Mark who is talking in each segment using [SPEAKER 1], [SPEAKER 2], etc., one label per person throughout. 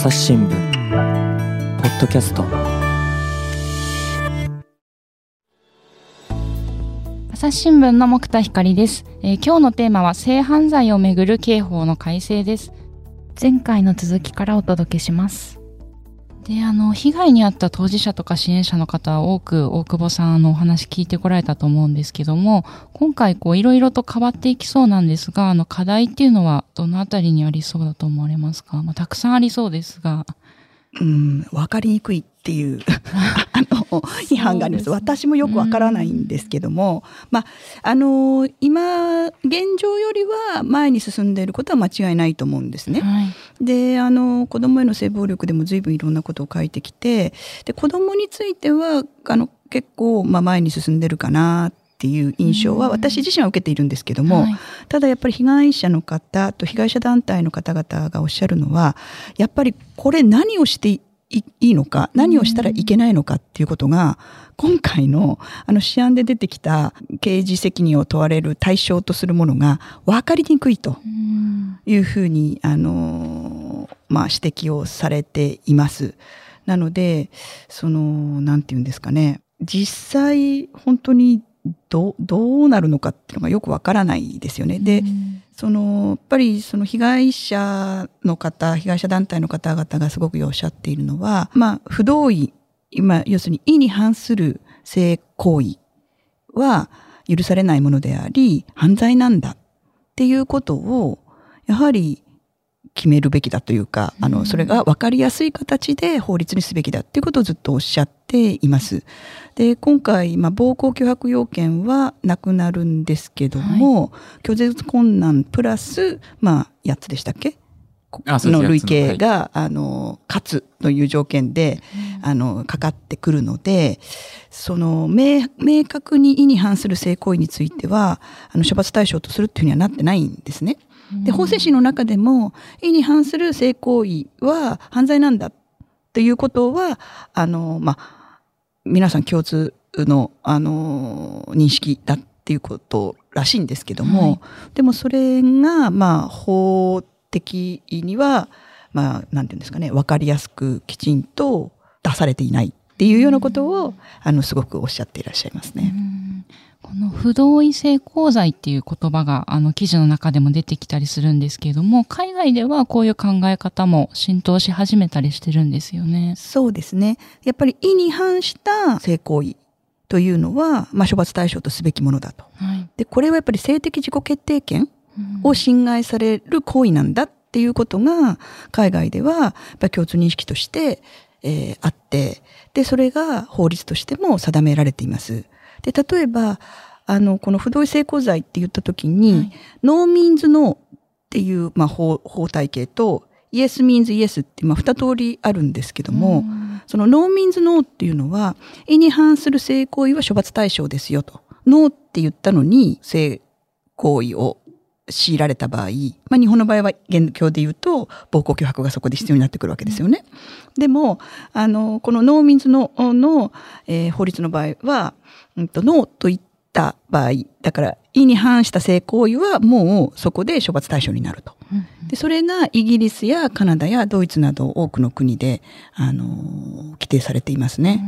[SPEAKER 1] 朝日新聞。ポッドキャスト。
[SPEAKER 2] 朝日新聞の木田光です、えー、今日のテーマは性犯罪をめぐる刑法の改正です。前回の続きからお届けします。で、あの、被害に遭った当事者とか支援者の方は多く大久保さんのお話聞いてこられたと思うんですけども、今回こういろいろと変わっていきそうなんですが、あの課題っていうのはどのあたりにありそうだと思われますか？まあ、たくさんありそうですが。
[SPEAKER 3] うん、分かりにくいっていう あの批判があります、ね、私もよくわからないんですけども、まあ、あの今現状よりは前に進んでいることは間違いないと思うんですね。はい、であの子どもへの性暴力でも随分いろんなことを書いてきてで子どもについてはあの結構、まあ、前に進んでるかなっていう印象は私自身は受けているんですけども、はい、ただやっぱり被害者の方と被害者団体の方々がおっしゃるのはやっぱりこれ何をしていいのか何をしたらいけないのかっていうことが今回のあの試案で出てきた刑事責任を問われる対象とするものが分かりにくいというふうにあの、まあ、指摘をされています。なのでその何て言うんですかね。実際本当にどどうなるのかっていうのがよくわからないですよね。で、そのやっぱりその被害者の方被害者団体の方々がすごくおっしゃっているのは、まあ、不同意今要するに意に反する性行為は許されないものであり犯罪なんだっていうことをやはり決めるべきだというか、あの、それが分かりやすい形で法律にすべきだっていうことをずっとおっしゃっています。で、今回、まあ、暴行脅迫要件はなくなるんですけども、はい、拒絶困難プラス、まあ、8つでしたっけ？の累計が、はい、あの、勝つという条件で、うん、あの、かかってくるので、その、明、明確に意に反する性行為については、あの、処罰対象とするっていうふうにはなってないんですね。で法制審の中でも意に反する性行為は犯罪なんだっていうことはあの、まあ、皆さん共通のあの認識だっていうことらしいんですけども、はい、でもそれが、まあ、法的には、まあ、なんていうんですかね分かりやすくきちんと出されていないっていうようなことを、あのすごくおっしゃっていらっしゃいますね。
[SPEAKER 2] この不同意性交罪っていう言葉があの記事の中でも出てきたりするんですけれども海外ではこういう考え方も浸透し始めたりしてるんですよね。
[SPEAKER 3] そうですねやっぱり意に反した性行為というのは、まあ、処罰対象とすべきものだと。はい、でこれはやっぱり性的自己決定権を侵害される行為なんだっていうことが海外ではやっぱり共通認識として、えー、あってでそれが法律としても定められています。で例えばあのこの不同意性交罪って言った時に、はい、ノーミンズノーっていう、まあ、法法体系とイエスミンズイエスって、まあ、二通りあるんですけども、その No Means No っていうのは意に反する性行為は処罰対象ですよと。ノーって言ったのに性行為を強いられた場合、まあ、日本の場合は現況で言うと暴行脅迫がそこで必要になってくるわけですよね。でもあのこの No Means No の、えー、法律の場合は、うんと、ノーと言った場合だから意に反した性行為はもうそこで処罰対象になると。でそれがイギリスやカナダやドイツなど多くの国であの規定されていますね。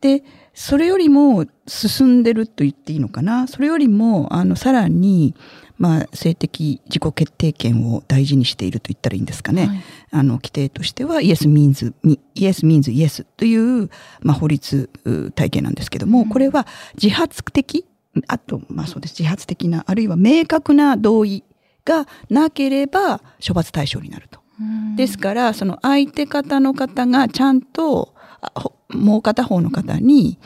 [SPEAKER 3] でそれよりも進んでると言っていいのかなそれよりもあのさらにまあ、性的自己決定権を大事にしていると言ったらいいんですかね。はい、あの規定としてはイエス・ミンズイエス・ミンズ・イエスという、まあ、法律体系なんですけども、これは自発的あと、まあそうです。自発的な、あるいは明確な同意がなければ処罰対象になると。ですから、その相手方の方がちゃんと、もう片方の方に、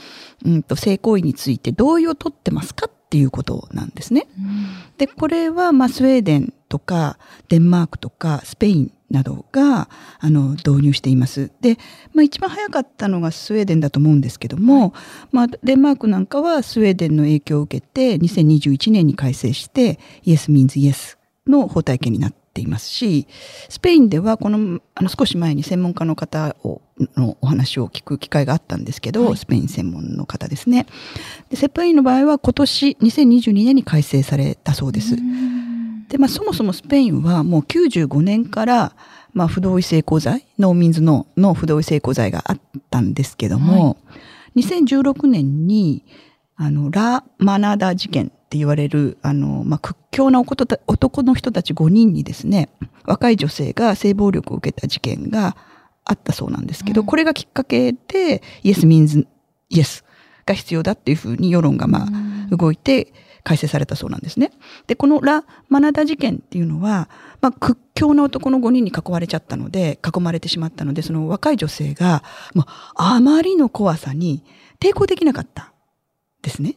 [SPEAKER 3] うんと、性行為について同意を取ってますかっていうことなんですね。うん、でこれは、まあ、スウェーデンとかデンマークとかスペインなどがあの導入しています。で、まあ、一番早かったのがスウェーデンだと思うんですけども、はい、まあ、デンマークなんかはスウェーデンの影響を受けて2021年に改正してイエス・ミンズ・イエスの法体系になっていますしスペインではこのあの少し前に専門家の方をのお話を聞く機会があったんですけど、はい、スペイン専門の方ですね。でスペインの場合は今年2022年に改正されたそうです。でまあ、そもそもスペインはもう95年から、まあ、不同意性交罪、農民ズのの不同意性交罪があったんですけども、はい、2016年に、あの、ラ・マナダ事件って言われる、あの、まあ、屈強な男の人たち5人にですね、若い女性が性暴力を受けた事件があったそうなんですけど、うん、これがきっかけで、イエス・ミンズ・イエスが必要だっていうふうに世論がまあ、動いて、改正されたそうなんですね。で、このラ・マナダ事件っていうのは、まあ、屈強な男の5人に囲われちゃったので、囲まれてしまったので、その若い女性が、もう、あまりの怖さに抵抗できなかったですね。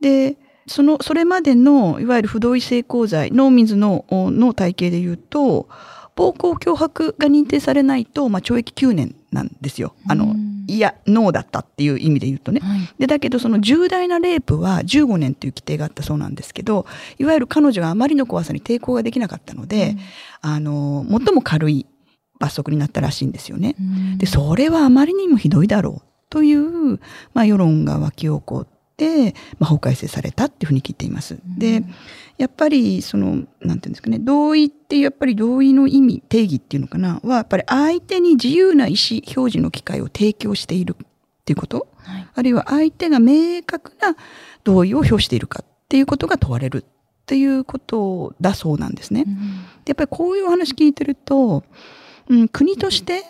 [SPEAKER 3] で、その、それまでの、いわゆる不同意性交罪、農民の、の体系で言うと、暴行脅迫が認定されないと、まあ、懲役9年なんですよ。あの、いや、ノーだったっていう意味で言うとね。はい、で、だけどその重大なレイプは15年という規定があったそうなんですけど、いわゆる彼女があまりの怖さに抵抗ができなかったので、うん、あの、最も軽い罰則になったらしいんですよね。うん、で、それはあまりにもひどいだろうという、まあ、世論が沸き起こって、まあ、法改正されたっていうふうに聞いています。うん、で、やっぱりその、なんていうんですかね、同意ってやっぱり同意の意味、定義っていうのかな、はやっぱり相手に自由な意思表示の機会を提供しているっていうこと、はい、あるいは相手が明確な同意を表しているかっていうことが問われるっていうことだそうなんですね。うん、でやっぱりこういうお話聞いてると、うん、国として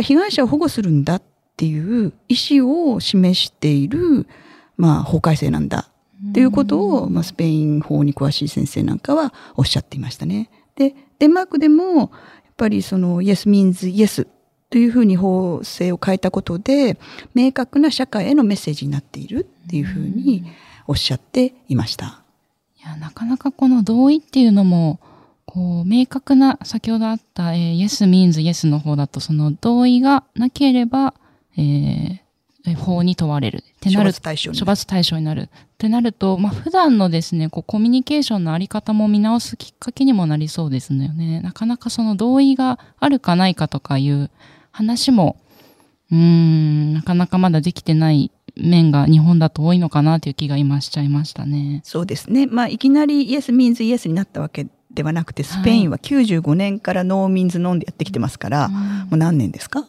[SPEAKER 3] 被害者を保護するんだっていう意思を示している、まあ、法改正なんだっていうことを、まあ、スペイン法に詳しい先生なんかはおっしゃっていましたね。で、デンマークでも、やっぱりその、Yes means Yes というふうに法制を変えたことで、明確な社会へのメッセージになっているっていうふうにおっしゃっていました。
[SPEAKER 2] いや、なかなかこの同意っていうのも、こう、明確な、先ほどあった、えー、Yes means Yes の方だと、その同意がなければ、えー、法に問われる。ってなる。処罰対象に。処罰対象になる。ってなると、まあ、普段のですね、こう、コミュニケーションのあり方も見直すきっかけにもなりそうですね。なかなかその同意があるかないかとかいう話も、うん、なかなかまだできてない面が日本だと多いのかなという気が今しちゃいましたね。
[SPEAKER 3] そうですね。まあ、いきなり Yes means Yes になったわけではなくて、スペインは95年から No Means No でやってきてますから、はい、もう何年ですか？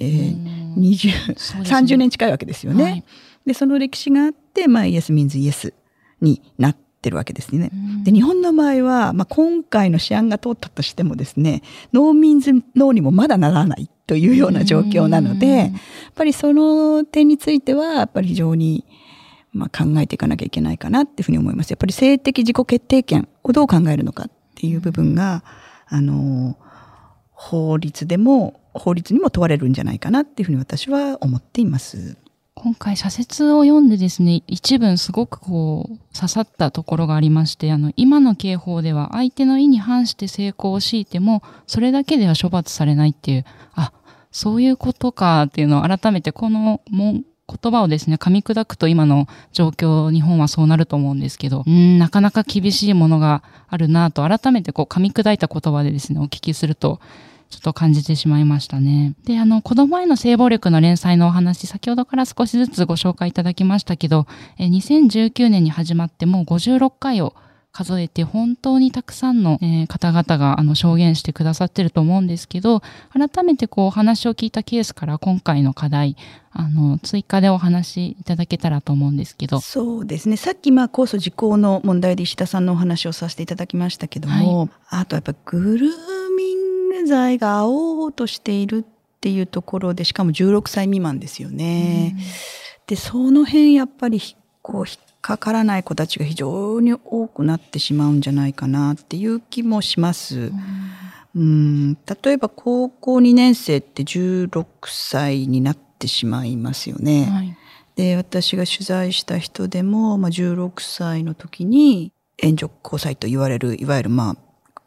[SPEAKER 3] えー、20、ね、30年近いわけですよね。はい、で、その歴史があって、まあ、 Yes Means Yes になってるわけですね。で、日本の場合は、まあ、今回の試案が通ったとしてもですね、農民ズ農にもまだならないというような状況なので、やっぱりその点については、やっぱり非常に、まあ、考えていかなきゃいけないかなっていうふうに思います。やっぱり性的自己決定権をどう考えるのかっていう部分が、あの、法律でも法律にも問われるんじゃないかなっていうふうに私は思っています。
[SPEAKER 2] 今回社説を読んでですね、一文すごくこう刺さったところがありまして、あの、今の刑法では相手の意に反して成功を強いても、それだけでは処罰されないっていう、あ、そういうことかっていうのを改めてこの言葉をですね、噛み砕くと今の状況、日本はそうなると思うんですけど、なかなか厳しいものがあるなと改めてこう噛み砕いた言葉でですね、お聞きすると、ちょっと感じてしまいましたね。で、あの、子供への性暴力の連載のお話、先ほどから少しずつご紹介いただきましたけど、え2019年に始まってもう56回を数えて本当にたくさんの、えー、方々があの証言してくださってると思うんですけど、改めてこうお話を聞いたケースから今回の課題、あの、追加でお話しいただけたらと思うんですけど。
[SPEAKER 3] そうですね。さっきまあ控訴時効の問題で石田さんのお話をさせていただきましたけども、はい、あとやっぱグルーミン済が青々としているっていうところで、しかも16歳未満ですよね。で、その辺やっぱり、こう、引っかからない子たちが非常に多くなってしまうんじゃないかなっていう気もします。うん、例えば高校2年生って16歳になってしまいますよね。はい、で、私が取材した人でも、まあ、16歳の時に援助交際と言われる、いわゆるまあ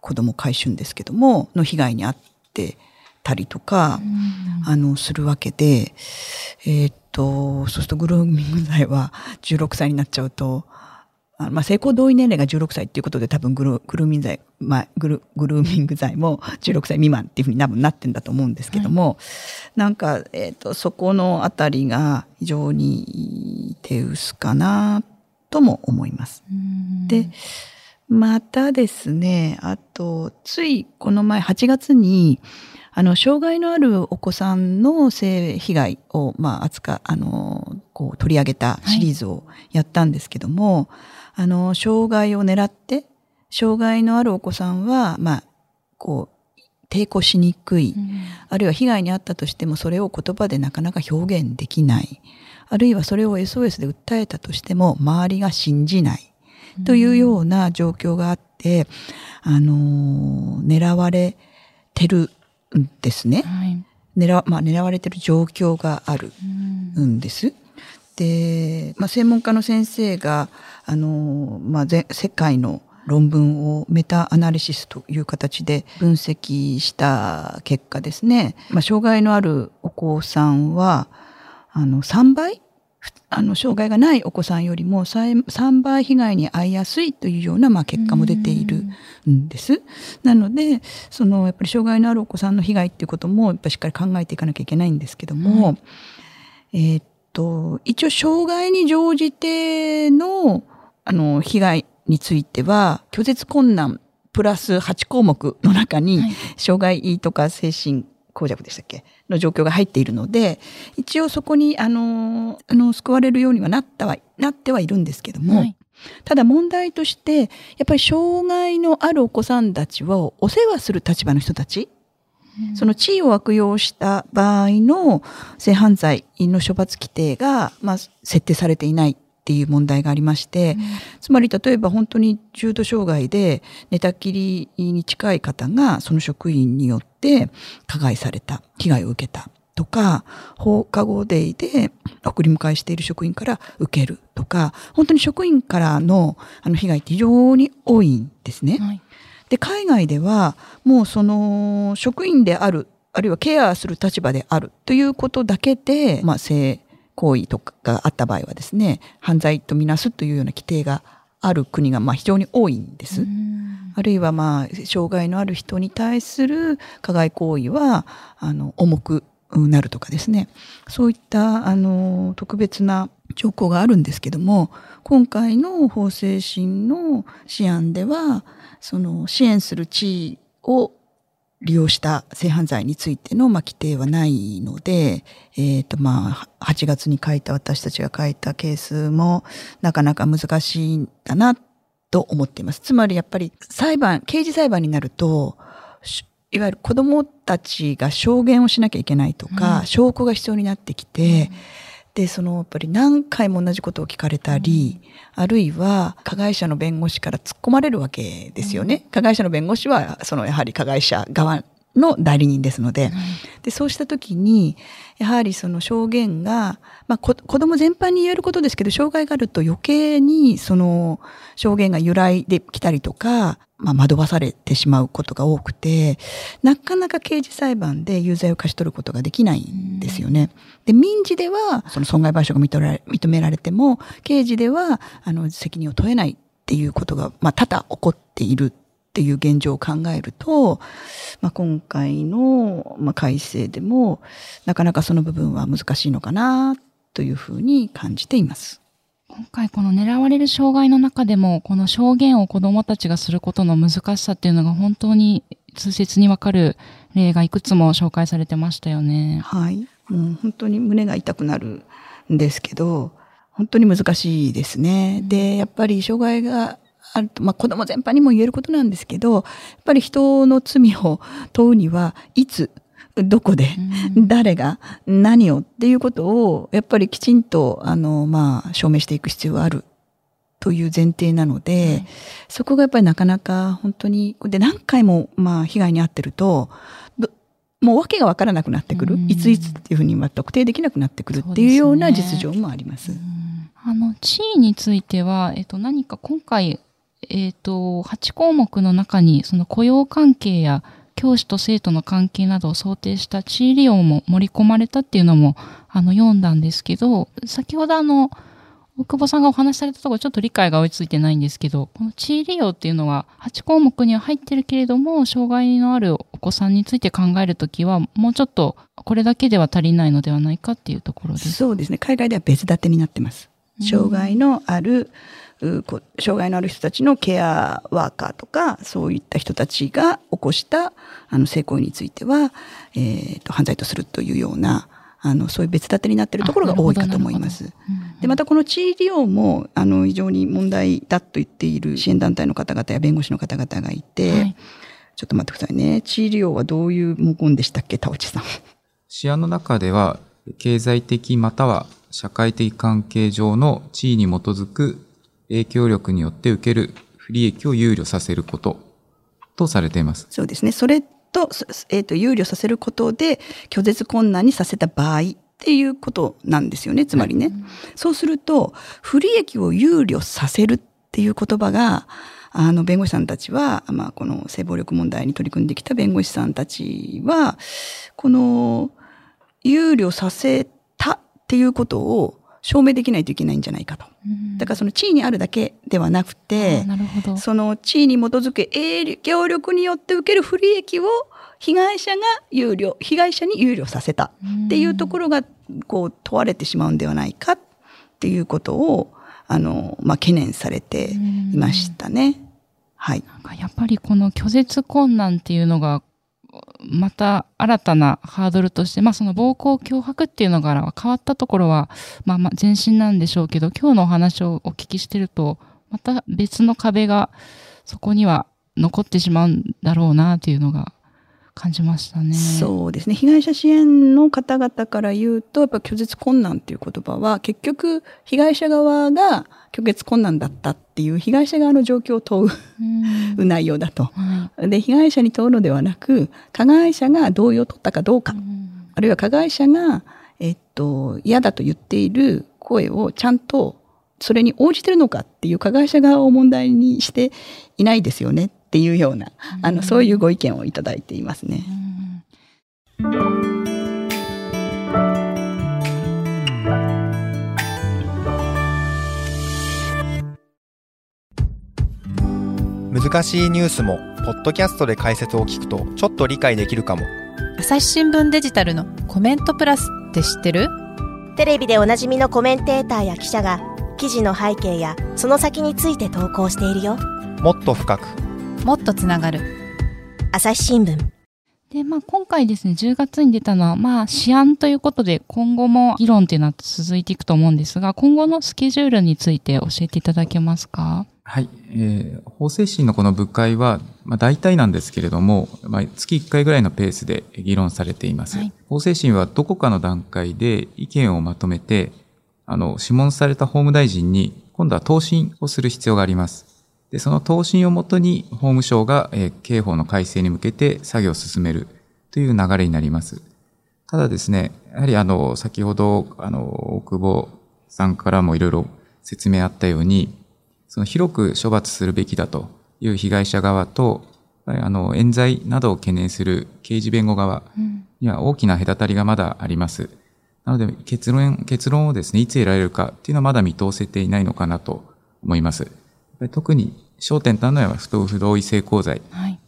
[SPEAKER 3] 子供回春ですけども、の被害に遭ってたりとか、あの、するわけで、えー、っと、そうするとグルーミング罪は16歳になっちゃうと、あまあ、成功同意年齢が16歳っていうことで多分グルグルーミング罪、まあ、グルグルーミング罪も16歳未満っていうふうに多分なってんだと思うんですけども、はい、なんか、えっ、ー、と、そこのあたりが非常に手薄かなとも思います。で、またですね、あと、ついこの前8月に、あの、障害のあるお子さんの性被害を、まあ、扱、あの、こう取り上げたシリーズをやったんですけども、はい、あの、障害を狙って、障害のあるお子さんは、まあ、こう、抵抗しにくい、うん、あるいは被害に遭ったとしてもそれを言葉でなかなか表現できない、あるいはそれを SOS で訴えたとしても周りが信じない、というような状況があって、あの狙われてるんですね。はい、狙まあ、狙われてる状況があるんです。で、まあ、専門家の先生が、あのまあ、世界の論文をメタアナリシスという形で分析した結果ですね、まあ、障害のあるお子さんはあの3倍あの障害がないお子さんよりも 3, 3倍被害に遭いやすいというような、まあ、結果も出ているんです。なのでそのやっぱり障害のあるお子さんの被害っていうこともやっぱりしっかり考えていかなきゃいけないんですけども、えー、っと一応障害に乗じてのあの被害については拒絶困難プラス8項目の中に、障害とか精神公弱でしたっけ？の状況が入っているので、一応そこに、あの、あの、救われるようにはなったは、なってはいるんですけども、はい、ただ問題として、やっぱり障害のあるお子さんたちをお世話する立場の人たち、その地位を悪用した場合の性犯罪の処罰規定が、まあ、設定されていないっていう問題がありまして、うん、つまり例えば本当に重度障害で寝たきりに近い方がその職員によって加害された、被害を受けたとか、放課後デイで送り迎えしている職員から受けるとか、本当に職員からのあの被害って非常に多いんですね。はい、で、海外ではもうその職員であるあるいはケアする立場であるということだけで、まあ、性行為とかがあった場合はですね犯罪とみなすというような規定がある国がまあ非常に多いんです。あるいはまあ障害のある人に対する加害行為はあの重くなるとかですねそういったあの特別な兆候があるんですけども今回の法制審の試案ではその支援する地位を利用した性犯罪についての、まあ、規定はないので、えっ、ー、と、まあ、8月に書いた私たちが書いたケースもなかなか難しいんだなと思っています。つまりやっぱり裁判、刑事裁判になると、いわゆる子供たちが証言をしなきゃいけないとか、うん、証拠が必要になってきて、うんで、そのやっぱり何回も同じことを聞かれたり、あるいは加害者の弁護士から突っ込まれるわけですよね。加害者の弁護士は、そのやはり加害者側の代理人ですので、でそうした時に、やはりその証言が、まあ、子供全般に言えることですけど、障害があると余計にその証言が由来できたりとか、まあ、惑わされてしまうことが多くて、なかなか刑事裁判で有罪を勝ち取ることができないんですよね。で、民事では、その損害賠償が認められ認められても、刑事では、あの、責任を問えないっていうことが、まあ、多々起こっているっていう現状を考えると、まあ、今回の、まあ、改正でも、なかなかその部分は難しいのかな、というふうに感じています。
[SPEAKER 2] 今回この狙われる障害の中でも、この証言を子供たちがすることの難しさっていうのが本当に通説にわかる例がいくつも紹介されてましたよね。
[SPEAKER 3] はい。もう本当に胸が痛くなるんですけど、本当に難しいですね。で、やっぱり障害があると、まあ子供全般にも言えることなんですけど、やっぱり人の罪を問うには、いつ、どこで、誰が、何をっていうことを、やっぱりきちんと、あの、まあ、証明していく必要があるという前提なので、はい、そこがやっぱりなかなか本当に、で、何回も、まあ、被害に遭ってると、もう訳がわからなくなってくる、いついつっていうふうに特定できなくなってくるっていうような実情もあります。すね、
[SPEAKER 2] あの、地位については、えっと、何か今回、えっと、8項目の中に、その雇用関係や教師と生徒の関係などを想定した地位利用も盛り込まれたっていうのも、あの、読んだんですけど、先ほどあの、大久保さんがお話しされたところちょっと理解が追いついてないんですけど、この地位利用っていうのは8項目には入ってるけれども、障害のあるお子さんについて考えるときは、もうちょっとこれだけでは足りないのではないかっていうところです。
[SPEAKER 3] そうですね。海外では別立てになってます。障害のある障害のある人たちのケアワーカーとかそういった人たちが起こしたあの性行為については、えーと、犯罪とするというようなあのそういう別立てになっているところが多いかと思います。でまたこの地位利用もあの非常に問題だと言っている支援団体の方々や弁護士の方々がいて、はい、ちょっと待ってくださいね地位利用はどういう文言でしたっけ田内さん。
[SPEAKER 4] 試案の中では経済的または社会的関係上の地位に基づく影響力によって受ける不利益を憂慮させることとされています。
[SPEAKER 3] そうですね。それと、えっ、ー、と、憂慮させることで拒絶困難にさせた場合っていうことなんですよね。つまりね。はい、そうすると、不利益を憂慮させるっていう言葉が、あの、弁護士さんたちは、まあ、この性暴力問題に取り組んできた弁護士さんたちは、この、憂慮させたっていうことを証明できないといけないんじゃないかと。だからその地位にあるだけではなくて、その地位に基づく影響力によって受ける不利益を被害者が有料、被害者に有料させたっていうところがこう問われてしまうんではないかっていうことを、あの、まあ、懸念されていましたね。はい。
[SPEAKER 2] なんかやっぱりこの拒絶困難っていうのがまた新たなハードルとして、まあその暴行脅迫っていうのが変わったところは、まあまあ前進なんでしょうけど、今日のお話をお聞きしてると、また別の壁がそこには残ってしまうんだろうなっていうのが感じましたね。
[SPEAKER 3] そうですね。被害者支援の方々から言うと、やっぱ拒絶困難っていう言葉は、結局、被害者側が拒絶困難だったっていう被害者側の状況を問う内容だと、はい、で、被害者に問うのではなく、加害者が同意を取ったかどうか、あるいは加害者が、えっと、嫌だと言っている声をちゃんとそれに応じてるのかっていう加害者側を問題にしていないですよねっていうような、あのそういうご意見をいただいていますね。
[SPEAKER 5] 難しいニュースもポッドキャストで解説を聞くとちょっと理解できるかも。
[SPEAKER 6] 朝日新聞デジタルのコメントプラスって知ってる？
[SPEAKER 7] テレビでおなじみのコメンテーターや記者が記事の背景やその先について投稿しているよ。
[SPEAKER 5] もっと深く。
[SPEAKER 6] もっとつながる。
[SPEAKER 7] 朝日新聞。
[SPEAKER 2] で、まあ、今回ですね、10月に出たのは、まあ、試案ということで、今後も議論っていうのは続いていくと思うんですが、今後のスケジュールについて教えていただけますか？
[SPEAKER 4] はい。えー、法制審のこの部会は、まあ、大体なんですけれども、まあ、月1回ぐらいのペースで議論されています。はい、法制審はどこかの段階で意見をまとめて、あの、諮問された法務大臣に、今度は答申をする必要があります。で、その答申をもとに法務省が、えー、刑法の改正に向けて作業を進めるという流れになります。ただですね、やはりあの、先ほど、あの、大久保さんからもいろいろ説明あったように、その広く処罰するべきだという被害者側と、あの、冤罪などを懸念する刑事弁護側には大きな隔たりがまだあります。なので、結論、結論をですね、いつ得られるかっていうのはまだ見通せていないのかなと思います。特に焦点となるのは不不同意性交罪。はい、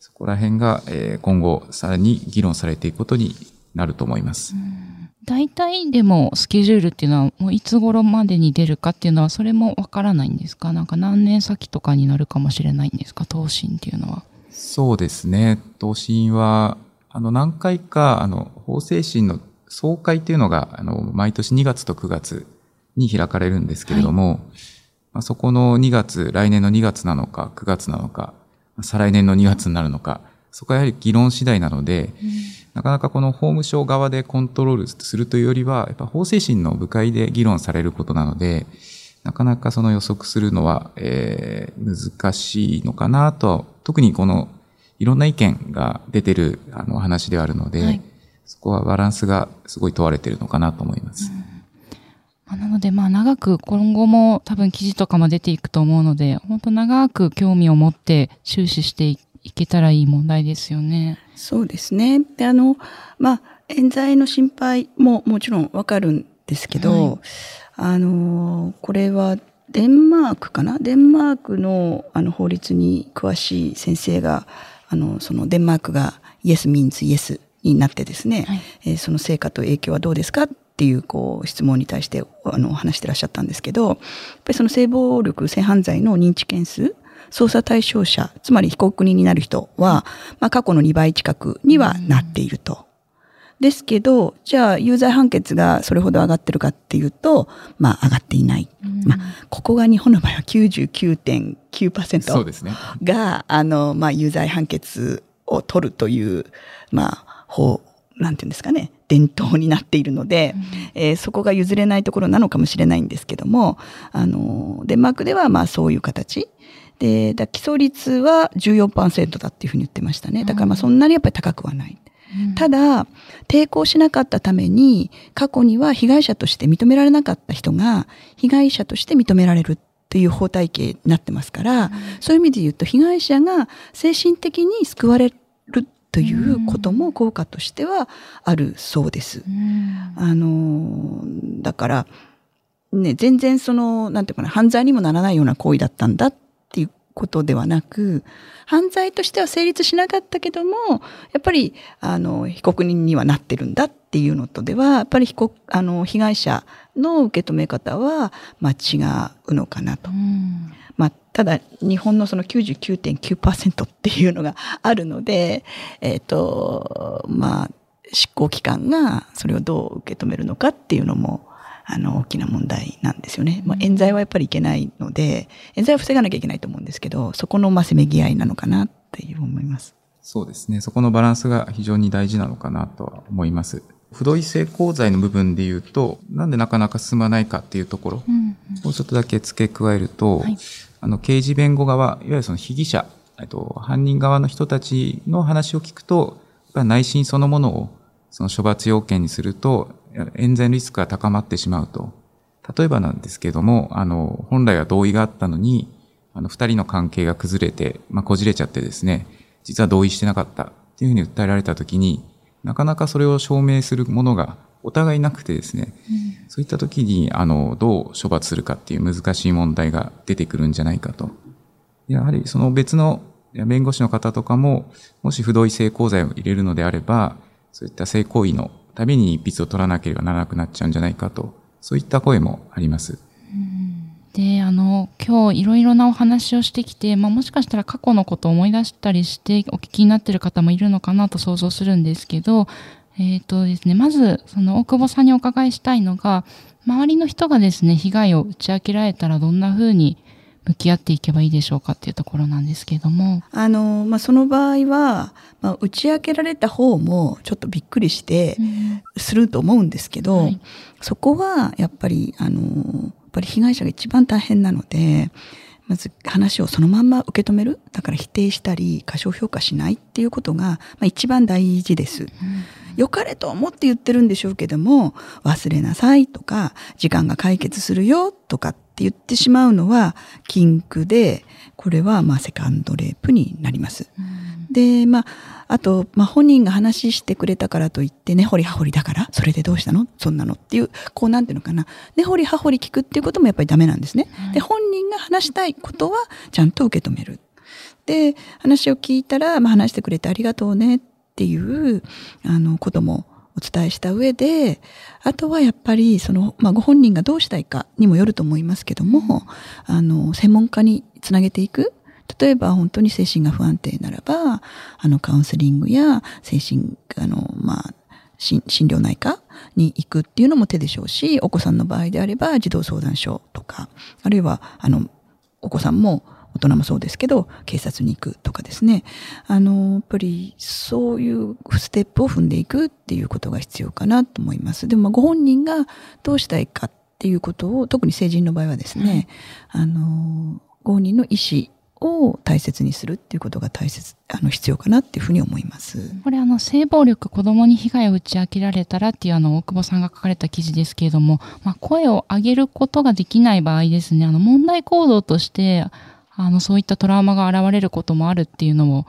[SPEAKER 4] そこら辺が、えー、今後さらに議論されていくことになると思います。
[SPEAKER 2] 大体でもスケジュールっていうのはもういつ頃までに出るかっていうのはそれもわからないんですか？なんか何年先とかになるかもしれないんですか？答申っていうのは。
[SPEAKER 4] そうですね。答申は、あの何回か、あの、法制審の総会っていうのが、あの、毎年2月と9月に開かれるんですけれども、はいまあ、そこの2月、来年の2月なのか、9月なのか、再来年の2月になるのか、そこはやはり議論次第なので、うん、なかなかこの法務省側でコントロールするというよりは、やっぱ法制審の部会で議論されることなので、なかなかその予測するのは、えー、難しいのかなと、特にこのいろんな意見が出てるあの話ではあるので、はい、そこはバランスがすごい問われているのかなと思います。うん。
[SPEAKER 2] なので、まあ長く今後も多分記事とかも出ていくと思うので、本当長く興味を持って終始していけたらいい問題ですよね。
[SPEAKER 3] そうですね。で、あの、まあ、冤罪の心配ももちろんわかるんですけど、はい、あの、これはデンマークかな？デンマークのあの法律に詳しい先生が、あの、そのデンマークがイエス・ミンズ・イエスになってですね、はい、えー、その成果と影響はどうですかっっていうこう質問に対してあの話してらっしゃったんですけど、やっぱりその性暴力、性犯罪の認知件数、捜査対象者、つまり被告人になる人は、まあ過去の2倍近くにはなっていると。ですけど、じゃあ有罪判決がそれほど上がってるかっていうと、まあ上がっていない。まあ、ここが日本の場合は99.9%
[SPEAKER 4] そうですね。
[SPEAKER 3] が、あの、まあ有罪判決を取るという、まあ、法、なんていうんですかね、伝統になっているので、うん、えー、そこが譲れないところなのかもしれないんですけども、あの、デンマークではまあそういう形。で、だ起訴率は14%だっていうふうに言ってましたね。だからまあそんなにやっぱり高くはない。うん、ただ、抵抗しなかったために、過去には被害者として認められなかった人が、被害者として認められるという法体系になってますから、うん、そういう意味で言うと、被害者が精神的に救われるということも効果としてはあるそうです。うん、あの、だから、ね、全然その、なんていうかな、犯罪にもならないような行為だったんだっていうことではなく、犯罪としては成立しなかったけども、やっぱり、あの、被告人にはなってるんだっていうのとでは、やっぱり被告、あの、被害者の受け止め方は、まあ、違うのかなと。うんまあ、ただ、日本のその99.9%っていうのがあるので、えっ、ー、と、まあ、執行機関がそれをどう受け止めるのかっていうのも、あの、大きな問題なんですよね。まあ、冤罪はやっぱりいけないので、冤罪は防がなきゃいけないと思うんですけど、そこの、まあ、せめぎ合いなのかなっていう思います。
[SPEAKER 4] そうですね。そこのバランスが非常に大事なのかなとは思います。不同意性交罪の部分で言うと、なんでなかなか進まないかっていうところをちょっとだけ付け加えると、はいあの、刑事弁護側、いわゆるその被疑者、えっと、犯人側の人たちの話を聞くと、やっぱ内心そのものを、その処罰要件にすると、冤罪のリスクが高まってしまうと。例えばなんですけども、あの、本来は同意があったのに、あの、二人の関係が崩れて、まあ、こじれちゃってですね、実は同意してなかったっていうふうに訴えられたときに、なかなかそれを証明するものがお互いなくてですね、うん、そういった時に、あの、どう処罰するかっていう難しい問題が出てくるんじゃないかと。やはりその別の弁護士の方とかも、もし不同意性交罪を入れるのであれば、そういった性行為のために一筆を取らなければならなくなっちゃうんじゃないかと、そういった声もあります。
[SPEAKER 2] で、あの、今日いろいろなお話をしてきて、まあ、もしかしたら過去のことを思い出したりしてお聞きになっている方もいるのかなと想像するんですけど、えっ、ー、とですね、まず、その大久保さんにお伺いしたいのが、周りの人がですね、被害を打ち明けられたらどんな風に向き合っていけばいいでしょうかっていうところなんですけれども。
[SPEAKER 3] あの、まあ、その場合は、まあ、打ち明けられた方もちょっとびっくりして、すると思うんですけど、うんはい、そこはやっぱり、あの、やっぱり被害者が一番大変なので、まず話をそのまんま受け止める。だから否定したり、過小評価しないっていうことが、まあ、一番大事です。うん良かれと思って言ってるんでしょうけども、忘れなさいとか、時間が解決するよとかって言ってしまうのは禁句で、これはまあセカンドレイプになります。うん、で、まあ、あと、まあ、本人が話してくれたからといって、根掘り葉掘りだから、それでどうしたの？そんなのっていう、こうなんていうのかな。根掘り葉掘り聞くっていうこともやっぱりダメなんですね。で、本人が話したいことはちゃんと受け止める。で、話を聞いたら、まあ、話してくれてありがとうねっっていうあのこともお伝えした上であとはやっぱりその、まあ、ご本人がどうしたいかにもよると思いますけどもあの専門家につなげていく。例えば本当に精神が不安定ならばあのカウンセリングや精神あのまあ心療内科に行くっていうのも手でしょうしお子さんの場合であれば児童相談所とかあるいはあのお子さんも大人もそうですけど、警察に行くとかですね。あの、やっぱりそういうステップを踏んでいくっていうことが必要かなと思います。でも、ご本人がどうしたいかっていうことを、特に成人の場合はですね、あの、ご本人の意思を大切にするっていうことが大切、あの、必要かなっていうふうに思います。
[SPEAKER 2] これあの、性暴力、子供に被害を打ち明けられたらっていうあの、大久保さんが書かれた記事ですけれども、まあ、声を上げることができない場合ですね、あの、問題行動として、あの、そういったトラウマが現れることもあるっていうのも、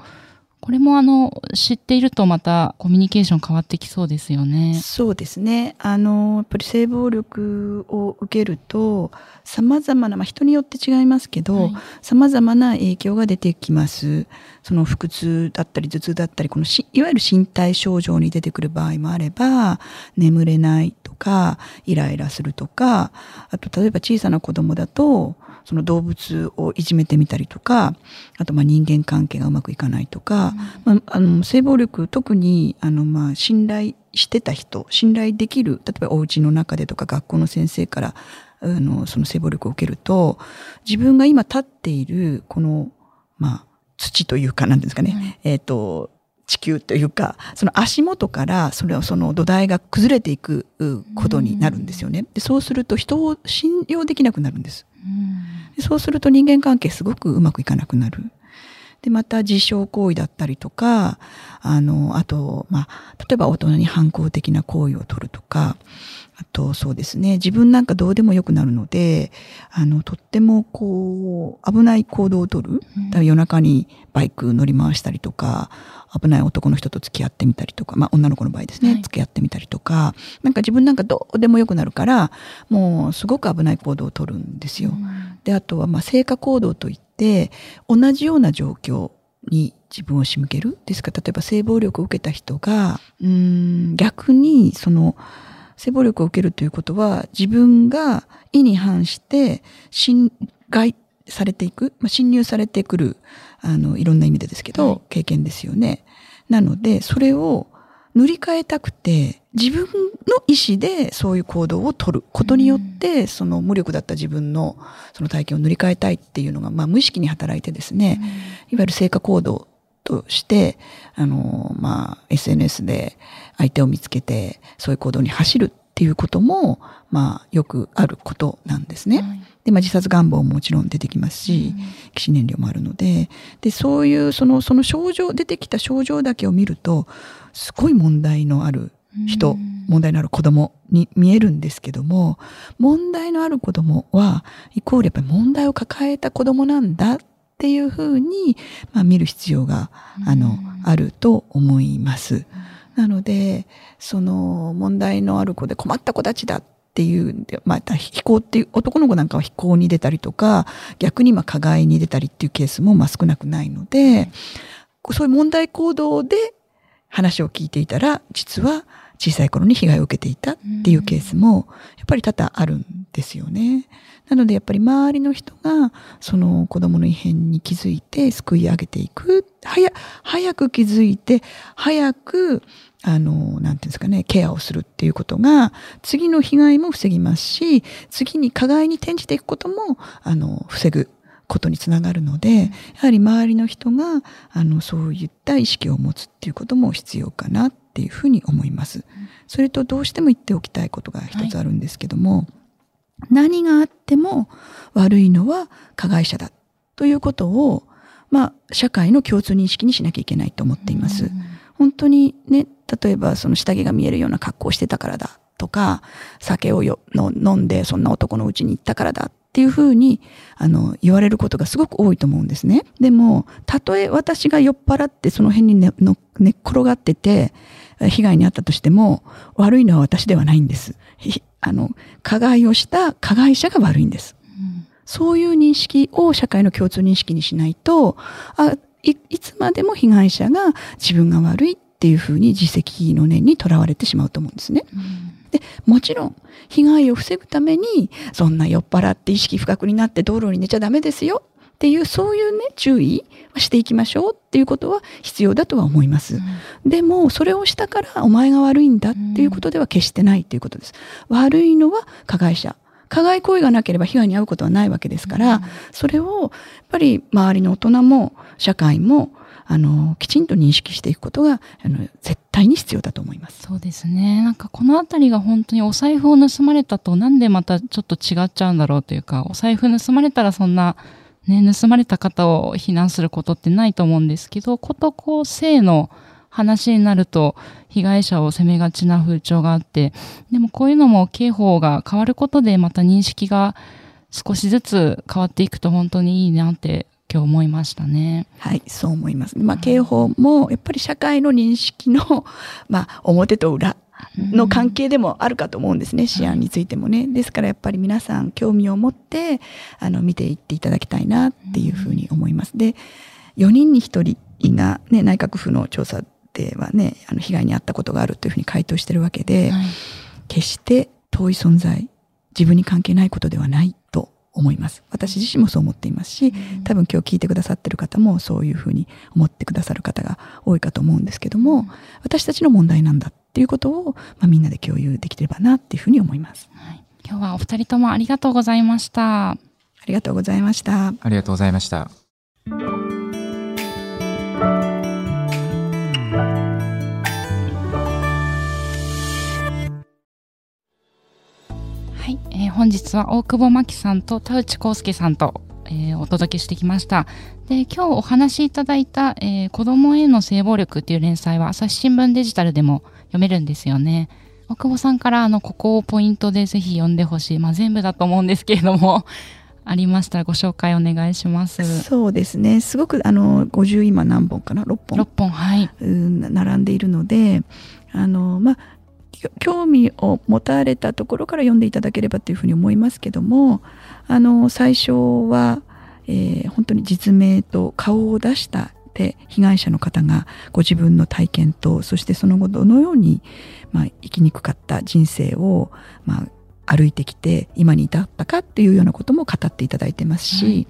[SPEAKER 2] ここれもあの、知っているとまたコミュニケーション変わってきそうですよね。
[SPEAKER 3] そうですね。あの、やっぱり性暴力を受けると、様々な、まあ人によって違いますけど、はい、様々な影響が出てきます。その腹痛だったり頭痛だったり、このし、いわゆる身体症状に出てくる場合もあれば、眠れないとか、イライラするとか、あと例えば小さな子供だと、その動物をいじめてみたりとか、あとまあ人間関係がうまくいかないとか、うん、まあ、あの性暴力特にあのまあ信頼してた人、信頼できる、例えばお家の中でとか学校の先生からあのその性暴力を受けると、自分が今立っているこのまあ土というか何ですかね、うん、えっ、ー、と地球というか、その足元からそれをその土台が崩れていくことになるんですよね。でそうすると人を信用できなくなるんです。でそうすると人間関係すごくうまくいかなくなる。で、また自傷行為だったりとか、あの、あと、まあ、例えば大人に反抗的な行為を取るとか、あと、そうですね、自分なんかどうでもよくなるので、あの、とってもこう、危ない行動を取る。うん、夜中にバイク乗り回したりとか、危ない男の人と付き合ってみたりとか、まあ女の子の場合ですね、はい、付き合ってみたりとか、なんか自分なんかどうでもよくなるから、もうすごく危ない行動を取るんですよ。うん、で、あとはまあ成果行動といって、同じような状況に自分を仕向ける。ですから、例えば性暴力を受けた人が、うん、逆にその、性暴力を受けるということは、自分が意に反して侵害されていく、まあ、侵入されてくる、あの、いろんな意味でですけど、はい、経験ですよね。なので、それを塗り替えたくて、自分の意思でそういう行動を取る。ことによって、その無力だった自分のその体験を塗り替えたいっていうのが、まあ無意識に働いてですね、いわゆる成果行動として、あの、まあ SNS で相手を見つけて、そういう行動に走るっていうことも、まあよくあることなんですね。はい。で、まあ、自殺願望ももちろん出てきますし、起死燃料もあるので、で、そういう、その、その症状、出てきた症状だけを見ると、すごい問題のある人、問題のある子供に見えるんですけども、問題のある子供は、イコールやっぱり問題を抱えた子供なんだっていうふうに、まあ、見る必要が、あの、あると思います。なので、その問題のある子で困った子たちだっていう、また非行っていう、男の子なんかは非行に出たりとか、逆にまあ加害に出たりっていうケースもまあ少なくないので、そういう問題行動で話を聞いていたら、実は小さい頃に被害を受けていたっていうケースも、やっぱり多々あるんですよね。なのでやっぱり周りの人が、その子供の異変に気づいて救い上げていく。早、早く気づいて、早く、あの、なんていうんですかね、ケアをするっていうことが、次の被害も防ぎますし、次に加害に転じていくことも、あの、防ぐことにつながるので、やはり周りの人が、あの、そういった意識を持つっていうことも必要かなっていうふうに思います。それとどうしても言っておきたいことが一つあるんですけども、はい、何があっても悪いのは加害者だということを、まあ、社会の共通認識にしなきゃいけないと思っています。本当にね、例えばその下着が見えるような格好をしてたからだとか、酒をよの飲んでそんな男の家に行ったからだっていうふうに、あの、言われることがすごく多いと思うんですね。でも、たとえ私が酔っ払ってその辺に寝、の寝っ転がってて、被害に遭ったとしても、悪いのは私ではないんです。あの、加害をした加害者が悪いんです。うん、そういう認識を社会の共通認識にしないと、あいいつまでも被害者が自分が悪いっていうふうに自責の念にとらわれてしまうと思うんですね。で、もちろん、被害を防ぐために、そんな酔っ払って意識不覚になって道路に寝ちゃダメですよっていう、そういうね、注意はしていきましょうっていうことは必要だとは思います。うん、でも、それをしたからお前が悪いんだっていうことでは決してないっていうことです。悪いのは加害者。加害行為がなければ被害に遭うことはないわけですから、うん、それをやっぱり周りの大人も社会もあの、きちんと認識していくことが、あの、絶対に必要だと思います。
[SPEAKER 2] そうですね。なんかこのあたりが本当にお財布を盗まれたと、なんでまたちょっと違っちゃうんだろうというか、お財布盗まれたらそんな、ね、盗まれた方を非難することってないと思うんですけど、ことこう、性の話になると、被害者を責めがちな風潮があって、でもこういうのも刑法が変わることでまた認識が少しずつ変わっていくと本当にいいなって今日思いましたね。
[SPEAKER 3] はい、そう思います。まあ、刑法もやっぱり社会の認識の、まあ、表と裏の関係でもあるかと思うんですね、試案についてもね。ですからやっぱり皆さん興味を持って、あの、見ていっていただきたいなっていうふうに思います。で、4人に1人がね、内閣府の調査ではね、あの、被害に遭ったことがあるというふうに回答してるわけで、はい、決して遠い存在、自分に関係ないことではないと思います。私自身もそう思っていますし、多分今日聞いてくださってる方もそういうふうに思ってくださる方が多いかと思うんですけども、私たちの問題なんだっていうことを、まあ、みんなで共有できればなっていうふうに思います。
[SPEAKER 2] はい、今日はお二人ともありがとうございました。あ
[SPEAKER 3] りがとうございました。
[SPEAKER 4] ありがとうございました。
[SPEAKER 2] はい、えー、本日は大久保真紀さんと田内康介さんと、えー、お届けしてきました。で、今日お話しいただいた、えー、子供への性暴力っていう連載は朝日新聞デジタルでも読めるんですよね。大久保さんからあの、ここをポイントでぜひ読んでほしい。まあ全部だと思うんですけれども、ありましたらご紹介お願いします。
[SPEAKER 3] そうですね。すごくあの、50今何本かな ?6 本
[SPEAKER 2] ？6本、はい。
[SPEAKER 3] 並んでいるので、あの、まあ、興味を持たれたところから読んでいただければというふうに思いますけどもあの最初は、えー、本当に実名と顔を出したで被害者の方がご自分の体験とそしてその後どのように、まあ、生きにくかった人生を、まあ、歩いてきて今に至ったかっていうようなことも語っていただいてますし、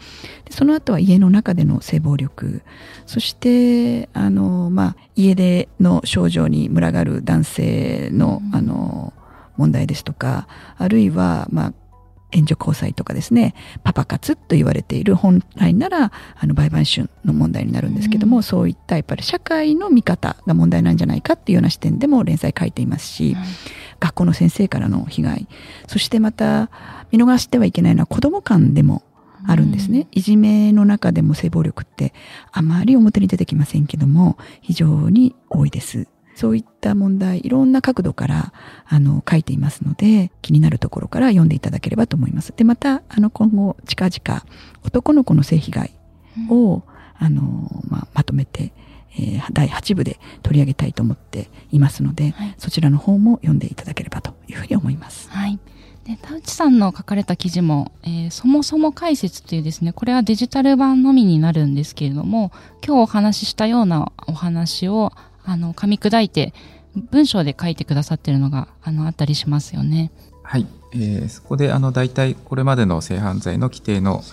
[SPEAKER 3] うん、その後は家の中での性暴力そしてあの、まあ、家での症状に群がる男性の,、あの問題ですとかあるいは、まあ、援助交際とかですね、パパ活と言われている本来なら、あの、売買春の問題になるんですけども、うん、そういったやっぱり社会の見方が問題なんじゃないかっていうような視点でも連載書いていますし、うん、学校の先生からの被害、そしてまた見逃してはいけないのは子供間でもあるんですね。いじめの中でも性暴力ってあまり表に出てきませんけども、非常に多いです。そういった問題、いろんな角度から、あの、書いていますので、気になるところから読んでいただければと思います。で、また、あの、今後、近々、男の子の性被害を、うん、あの、まあ、まとめて、えー、第8部で取り上げたいと思っていますので、はい、そちらの方も読んでいただければというふうに思います。
[SPEAKER 2] はい。で田内さんの書かれた記事も、えー、そもそも解説というですね、これはデジタル版のみになるんですけれども、今日お話ししたようなお話をあの、噛み砕いて、文章で書いてくださってるのが、あの、あったりしますよね。
[SPEAKER 4] はい。えー、そこで、あの、大体、これまでの性犯罪の規定の、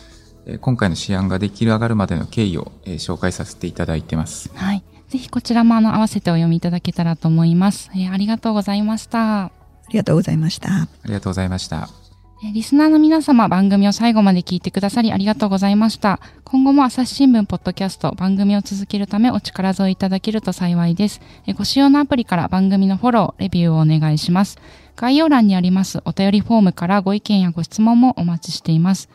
[SPEAKER 4] えー、今回の試案ができる上がるまでの経緯を、えー、紹介させていただいてます。
[SPEAKER 2] はい。ぜひこちらも、あの、合わせてお読みいただけたらと思います。えー、ありがとうございました。あ
[SPEAKER 3] りがとうございました。あ
[SPEAKER 4] りがとうございました。
[SPEAKER 2] リスナーの皆様、番組を最後まで聞いてくださりありがとうございました。今後も朝日新聞ポッドキャスト番組を続けるためお力添えいただけると幸いです。ご使用のアプリから番組のフォロー、レビューをお願いします。概要欄にありますお便りフォームからご意見やご質問もお待ちしています。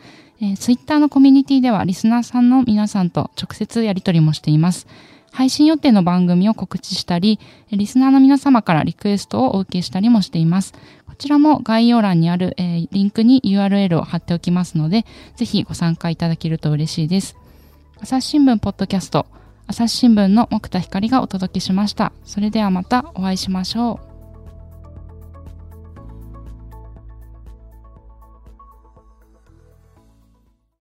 [SPEAKER 2] ツイッターのコミュニティではリスナーさんの皆さんと直接やり取りもしています。配信予定の番組を告知したり、リスナーの皆様からリクエストをお受けしたりもしています。こちらも概要欄にある、えー、リンクに URL を貼っておきますので、ぜひご参加いただけると嬉しいです。朝日新聞ポッドキャスト、朝日新聞の木田光がお届けしました。それではまたお会いしましょう。